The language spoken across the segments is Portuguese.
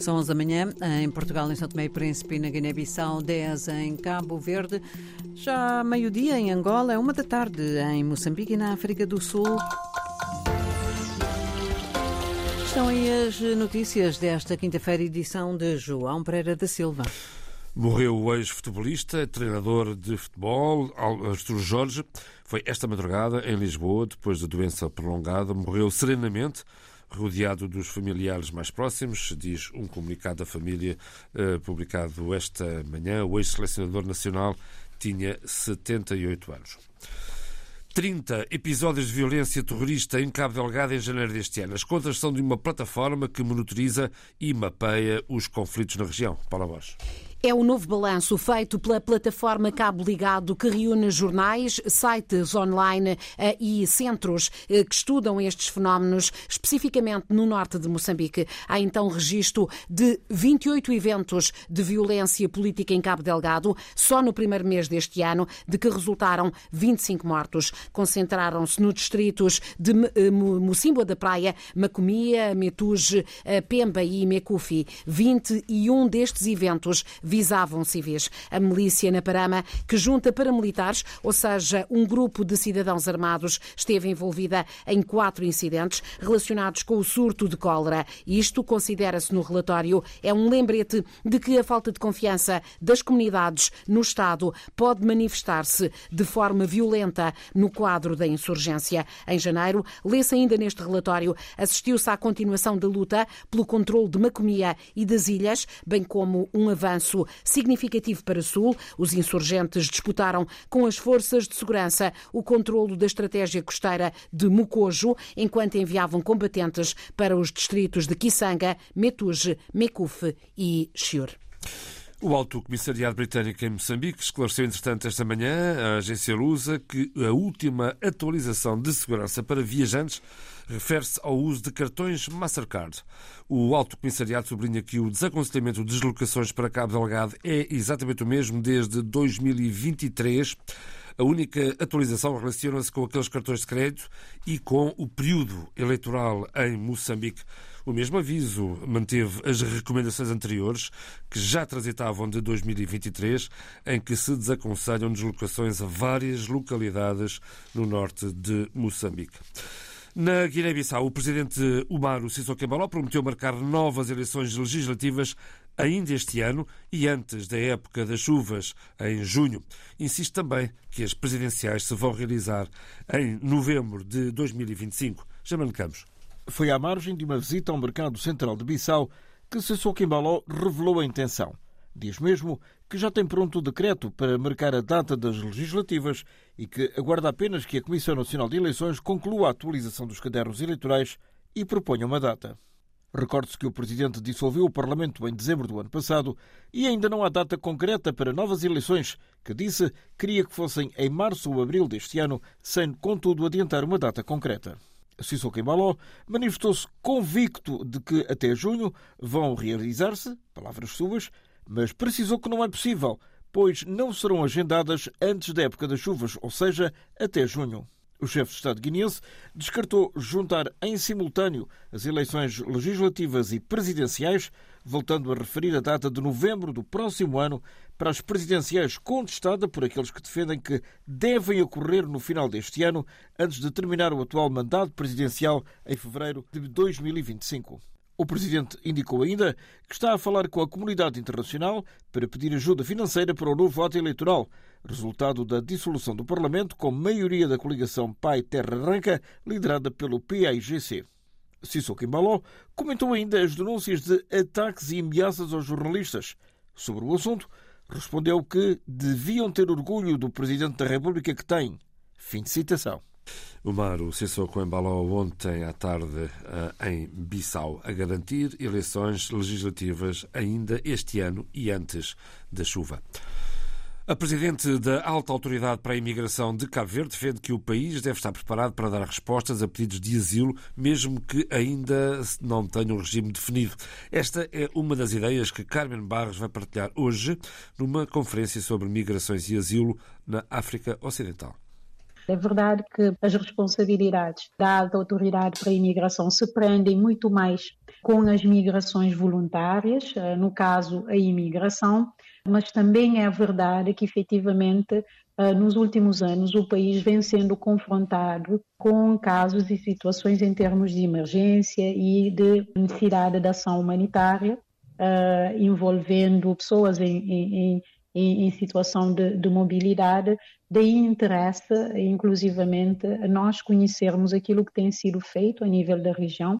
São 11 da manhã em Portugal, em São Tomé e Príncipe na Guiné-Bissau, 10 em Cabo Verde. Já meio-dia em Angola, é uma da tarde em Moçambique e na África do Sul. Estão aí as notícias desta quinta-feira, edição de João Pereira da Silva. Morreu o ex-futebolista, treinador de futebol, Artur Jorge. Foi esta madrugada em Lisboa, depois de doença prolongada. Morreu serenamente rodeado dos familiares mais próximos, diz um comunicado da família eh, publicado esta manhã. O ex-selecionador nacional tinha 78 anos. 30 episódios de violência terrorista em Cabo Delgado em janeiro deste ano. As contas são de uma plataforma que monitoriza e mapeia os conflitos na região. Paula Bosch. É o novo balanço feito pela plataforma Cabo Ligado, que reúne jornais, sites online eh, e centros eh, que estudam estes fenómenos, especificamente no norte de Moçambique. Há então registro de 28 eventos de violência política em Cabo Delgado, só no primeiro mês deste ano, de que resultaram 25 mortos. Concentraram-se nos distritos de eh, Mocimboa da Praia, Macomia, Metuge, Pemba e Mecufi. 21 destes eventos visavam civis. A milícia na Parama, que junta paramilitares, ou seja, um grupo de cidadãos armados, esteve envolvida em quatro incidentes relacionados com o surto de cólera. Isto, considera-se no relatório, é um lembrete de que a falta de confiança das comunidades no Estado pode manifestar-se de forma violenta no quadro da insurgência. Em janeiro, lê-se ainda neste relatório, assistiu-se à continuação da luta pelo controle de Macomia e das ilhas, bem como um avanço significativo para Sul. Os insurgentes disputaram com as forças de segurança o controlo da estratégia costeira de Mucojo, enquanto enviavam combatentes para os distritos de Kisanga, Metuge, Mekufe e Chiur. O Alto Comissariado Britânico em Moçambique esclareceu, entretanto, esta manhã, a agência Lusa, que a última atualização de segurança para viajantes refere-se ao uso de cartões Mastercard. O Alto Comissariado sublinha que o desaconselhamento de deslocações para Cabo Delgado é exatamente o mesmo desde 2023. A única atualização relaciona-se com aqueles cartões de crédito e com o período eleitoral em Moçambique. O mesmo aviso manteve as recomendações anteriores, que já transitavam de 2023, em que se desaconselham deslocações a várias localidades no norte de Moçambique. Na Guiné-Bissau, o presidente Umaru Sissoko Embaló prometeu marcar novas eleições legislativas ainda este ano e antes da época das chuvas, em junho. Insiste também que as presidenciais se vão realizar em novembro de 2025. Jamano Campos. Foi à margem de uma visita ao mercado central de Bissau que Sissoko Embaló revelou a intenção. Diz mesmo que já tem pronto o decreto para marcar a data das legislativas e que aguarda apenas que a Comissão Nacional de Eleições conclua a atualização dos cadernos eleitorais e proponha uma data. Recorde-se que o Presidente dissolveu o Parlamento em dezembro do ano passado e ainda não há data concreta para novas eleições, que disse queria que fossem em março ou abril deste ano, sem, contudo, adiantar uma data concreta. Sissoko manifestou-se convicto de que até junho vão realizar-se, palavras suas, mas precisou que não é possível, pois não serão agendadas antes da época das chuvas, ou seja, até junho. O chefe de Estado guineense descartou juntar em simultâneo as eleições legislativas e presidenciais, voltando a referir a data de novembro do próximo ano para as presidenciais contestada por aqueles que defendem que devem ocorrer no final deste ano, antes de terminar o atual mandato presidencial em fevereiro de 2025. O presidente indicou ainda que está a falar com a comunidade internacional para pedir ajuda financeira para o novo ato eleitoral, resultado da dissolução do Parlamento com maioria da coligação Pai Terra Arranca, liderada pelo PAIGC. Sissoko Embaló comentou ainda as denúncias de ataques e ameaças aos jornalistas. Sobre o assunto, respondeu que deviam ter orgulho do Presidente da República que têm. Fim de citação. O Maru Sissoko embalou ontem à tarde eh, em Bissau a garantir eleições legislativas ainda este ano e antes da chuva. A presidente da Alta Autoridade para a Imigração de Cabo Verde defende que o país deve estar preparado para dar respostas a pedidos de asilo, mesmo que ainda não tenha um regime definido. Esta é uma das ideias que Carmen Barros vai partilhar hoje numa conferência sobre migrações e asilo na África Ocidental. É verdade que as responsabilidades da alta autoridade para a imigração se prendem muito mais com as migrações voluntárias, eh, no caso a imigração, mas também é verdade que efetivamente eh, nos últimos anos o país vem sendo confrontado com casos e situações em termos de emergência e de necessidade de ação humanitária, eh, envolvendo pessoas em, em, em, em situação de, de, mobilidade, daí interessa, inclusivamente, nós conhecermos aquilo que tem sido feito a nível da região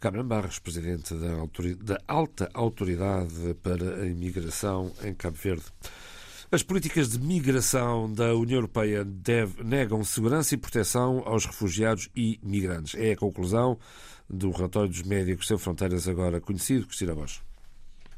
Carmen Barros, presidente da, da, Alta Autoridade para a Imigração em Cabo Verde. As políticas de migração da União Europeia deve, negam segurança e proteção aos refugiados e migrantes. É a conclusão do relatório dos Médicos Sem Fronteiras, agora conhecido, Cristina Bosch.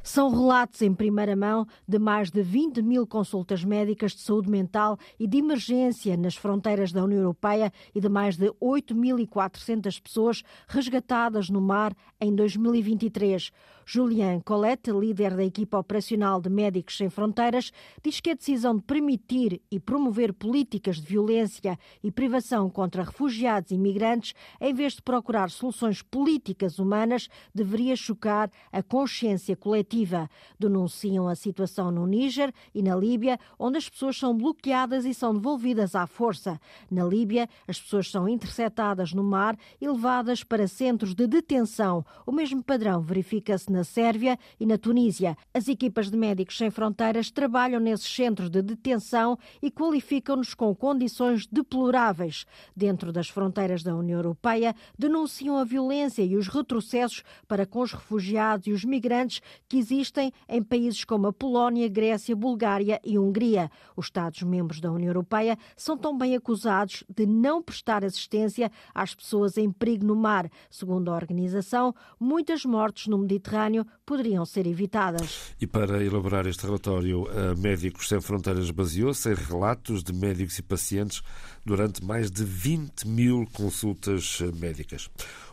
São relatos em primeira mão de mais de 20 mil consultas médicas de saúde mental e de emergência nas fronteiras da União Europeia e de mais de 8.400 pessoas resgatadas no mar em 2023. Julian Colette, líder da equipa operacional de Médicos Sem Fronteiras, diz que a decisão de permitir e promover políticas de violência e privação contra refugiados e migrantes, em vez de procurar soluções políticas humanas, deveria chocar a consciência coletiva. Denunciam a situação no Níger e na Líbia, onde as pessoas são bloqueadas e são devolvidas à força. Na Líbia, as pessoas são interceptadas no mar e levadas para centros de detenção. O mesmo padrão verifica-se na Sérvia e na Tunísia. As equipas de Médicos Sem Fronteiras trabalham nesses centros de detenção e qualificam-nos com condições deploráveis. Dentro das fronteiras da União Europeia, denunciam a violência e os retrocessos para com os refugiados e os migrantes que existem em países como a Polónia, Grécia, Bulgária e Hungria. Os Estados-membros da União Europeia são também acusados de não prestar assistência às pessoas em perigo no mar. Segundo a organização, muitas mortes no Mediterrâneo Mediterrâneo poderiam ser evitadas. E para elaborar este relatório, a Médicos Sem Fronteiras baseou-se em relatos de médicos e pacientes durante mais de 20 mil consultas médicas.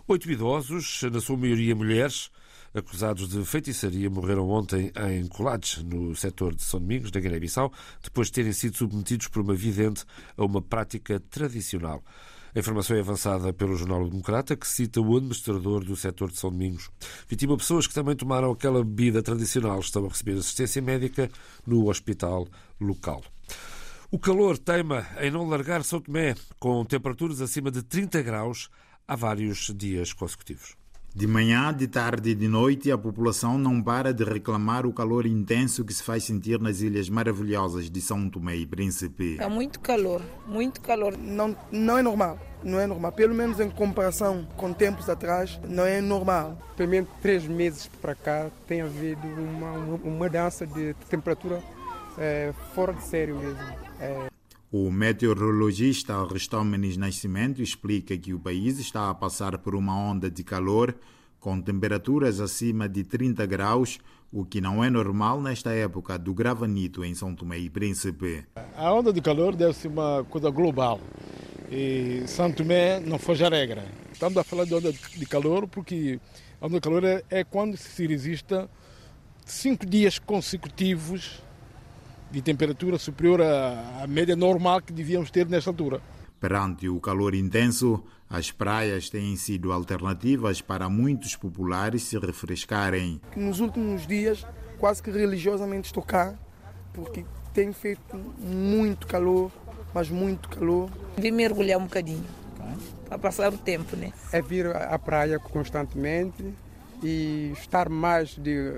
Oito idosos, na sua maioria mulheres, acusados de feitiçaria morreram ontem em Colates, no setor de São Domingos, na Guiné-Bissau, depois de terem sido submetidos por uma vidente a uma prática tradicional. A informação é avançada pelo Jornal Democrata, que cita o administrador do setor de São Domingos. Vitima pessoas que também tomaram aquela bebida tradicional estão a receber assistência médica no hospital local. O calor teima em não largar São Tomé, com temperaturas acima de 30 graus há vários dias consecutivos. De manhã, de tarde e de noite, a população não para de reclamar o calor intenso que se faz sentir nas ilhas maravilhosas de São Tomé e Príncipe. Há muito calor, muito calor. Não, não é normal. Não é normal. Pelo menos em comparação com tempos atrás, não é normal. Pelo menos três meses para cá tem havido uma, uma, uma mudança de temperatura é, fora de sério mesmo. É, o meteorologista Aristómenes Nascimento explica que o país está a passar por uma onda de calor com temperaturas acima de 30 graus, o que não é normal nesta época do gravanito em São Tomé e Príncipe. A onda de calor deve ser uma coisa global e São Tomé não foge a regra. Estamos a falar de onda de calor porque a onda de calor é, é quando se resista cinco dias consecutivos de temperatura superior à, à média normal que devíamos ter nesta altura. Perante o calor intenso, as praias têm sido alternativas para muitos populares se refrescarem. Nos últimos dias, quase que religiosamente estou cá, porque tem feito muito calor, mas muito calor. Vim mergulhar um bocadinho, para passar o tempo, né? É vir à praia constantemente, e estar mais de,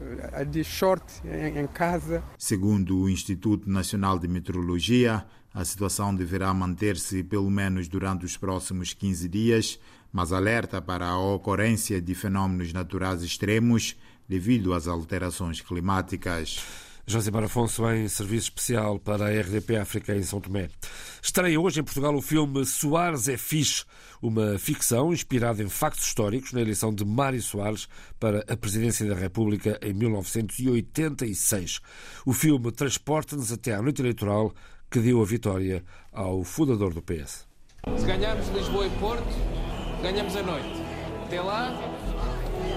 de short em, em casa. Segundo o Instituto Nacional de Meteorologia, a situação deverá manter-se pelo menos durante os próximos 15 dias, mas alerta para a ocorrência de fenômenos naturais extremos devido às alterações climáticas. José Afonso em serviço especial para a RDP África em São Tomé. Estreia hoje em Portugal o filme Soares é Fixe, uma ficção inspirada em factos históricos na eleição de Mário Soares para a presidência da República em 1986. O filme transporta-nos até à noite eleitoral que deu a vitória ao fundador do PS. Se ganharmos Lisboa e Porto, ganhamos a noite. Até lá,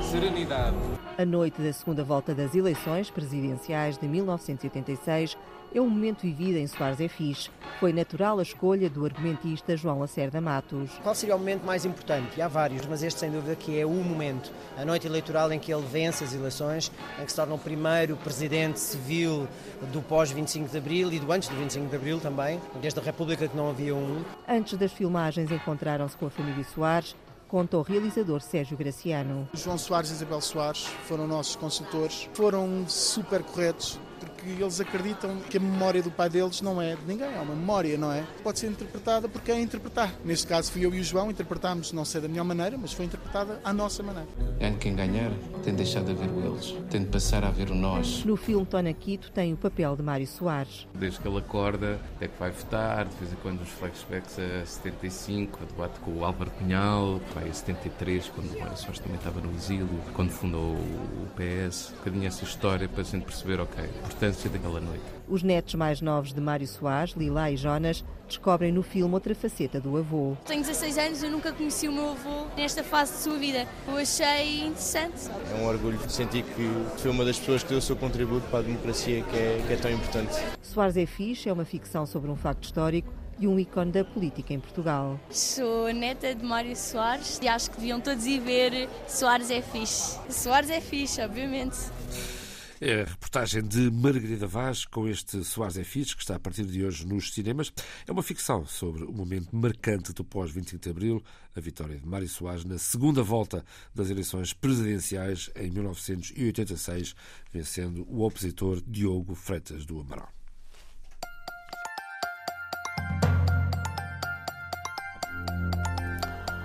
serenidade. A noite da segunda volta das eleições presidenciais de 1986 é um momento vivido em Soares é Fixe. Foi natural a escolha do argumentista João Lacerda Matos. Qual seria o momento mais importante? E há vários, mas este sem dúvida que é o momento. A noite eleitoral em que ele vence as eleições, em que se torna o primeiro presidente civil do pós-25 de Abril e do antes do 25 de Abril também, desde a República que não havia um. Antes das filmagens encontraram-se com a família Soares, conta o realizador Sérgio Graciano. João Soares e Isabel Soares foram nossos consultores, foram super corretos, porque eles acreditam que a memória do pai deles não é de ninguém, é uma memória, não é? Pode ser interpretada porque é interpretar. Neste caso fui eu e o João, interpretámos, não sei da melhor maneira, mas foi interpretada à nossa maneira. Ganhe quem ganhar, tem de deixar de haver o eles, tem de passar a haver o nós. No filme Tona Quito tem o papel de Mário Soares. Desde que ele acorda, até que vai votar, de vez em quando os flashbacks a 75, o debate com o Álvaro Cunhal, vai a 73, quando o Mário Soares também estava no exílio, quando fundou o PS, um bocadinho essa história para a gente perceber, ok, a importância daquela noite. Os netos mais novos de Mário Soares, Lila e Jonas, descobrem no filme outra faceta do avô. Tenho 16 anos e nunca conheci o meu avô nesta fase de sua vida. Eu achei interessante. É um orgulho sentir que foi uma das pessoas que deu o seu contributo para a democracia que é, que é tão importante. Soares é Fixe é uma ficção sobre um facto histórico e um ícone da política em Portugal. Sou neta de Mário Soares e acho que deviam todos ir ver Soares é fixe. Soares é fixe, obviamente. É a reportagem de Margarida Vaz com este Soares é Fixe, que está a partir de hoje nos cinemas. É uma ficção sobre o momento marcante do pós-25 de Abril, a vitória de Mário Soares na segunda volta das eleições presidenciais em 1986, vencendo o opositor Diogo Freitas do Amaral.